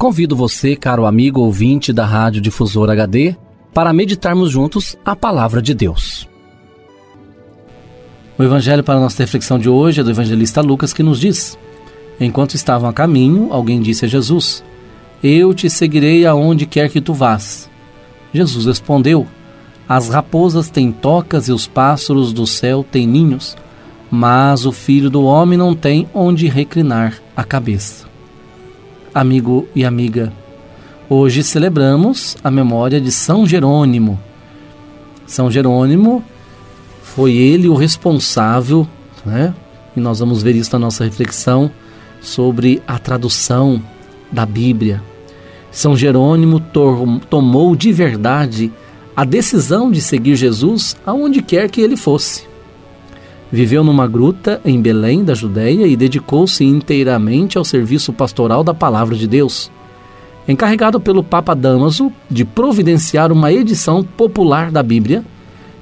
Convido você, caro amigo ouvinte da Rádio Difusor HD, para meditarmos juntos a palavra de Deus. O evangelho para a nossa reflexão de hoje é do evangelista Lucas que nos diz: Enquanto estavam a caminho, alguém disse a Jesus: Eu te seguirei aonde quer que tu vás. Jesus respondeu: As raposas têm tocas e os pássaros do céu têm ninhos, mas o filho do homem não tem onde reclinar a cabeça amigo e amiga. Hoje celebramos a memória de São Jerônimo. São Jerônimo foi ele o responsável, né? E nós vamos ver isso na nossa reflexão sobre a tradução da Bíblia. São Jerônimo tomou de verdade a decisão de seguir Jesus aonde quer que ele fosse. Viveu numa gruta em Belém, da Judéia, e dedicou-se inteiramente ao serviço pastoral da Palavra de Deus. Encarregado pelo Papa Damaso de providenciar uma edição popular da Bíblia,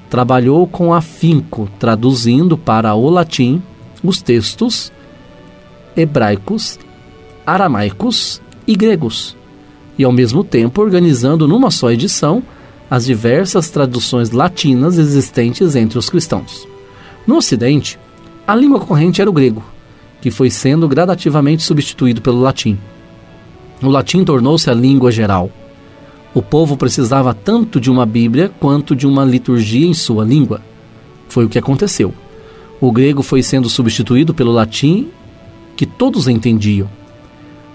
trabalhou com afinco, traduzindo para o latim os textos hebraicos, aramaicos e gregos, e ao mesmo tempo organizando numa só edição as diversas traduções latinas existentes entre os cristãos. No Ocidente, a língua corrente era o grego, que foi sendo gradativamente substituído pelo latim. O latim tornou-se a língua geral. O povo precisava tanto de uma Bíblia quanto de uma liturgia em sua língua. Foi o que aconteceu. O grego foi sendo substituído pelo latim, que todos entendiam.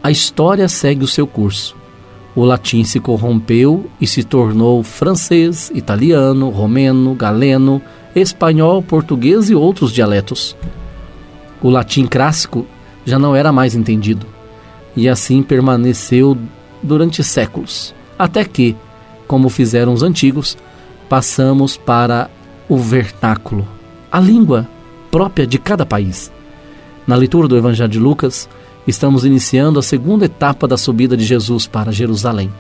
A história segue o seu curso. O latim se corrompeu e se tornou francês, italiano, romeno, galeno, espanhol, português e outros dialetos. O latim clássico já não era mais entendido, e assim permaneceu durante séculos, até que, como fizeram os antigos, passamos para o vernáculo, a língua própria de cada país. Na leitura do Evangelho de Lucas, estamos iniciando a segunda etapa da subida de Jesus para Jerusalém.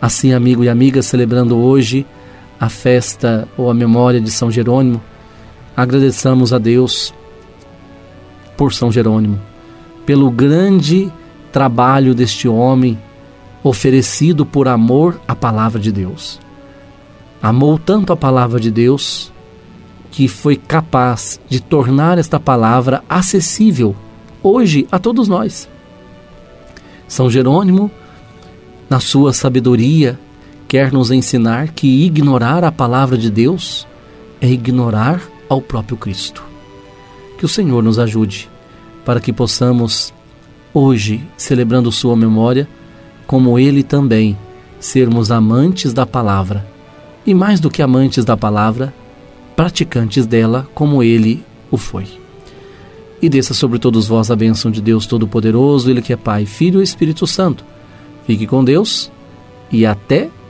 Assim, amigo e amiga, celebrando hoje a festa ou a memória de São Jerônimo, agradeçamos a Deus por São Jerônimo, pelo grande trabalho deste homem oferecido por amor à palavra de Deus. Amou tanto a palavra de Deus que foi capaz de tornar esta palavra acessível hoje a todos nós. São Jerônimo, na sua sabedoria, quer nos ensinar que ignorar a palavra de Deus é ignorar ao próprio Cristo. Que o Senhor nos ajude para que possamos, hoje, celebrando Sua memória, como Ele também, sermos amantes da palavra e, mais do que amantes da palavra, praticantes dela como ele o foi. E desça sobre todos vós a bênção de Deus Todo-Poderoso, Ele que é Pai, Filho e Espírito Santo. Fique com Deus e até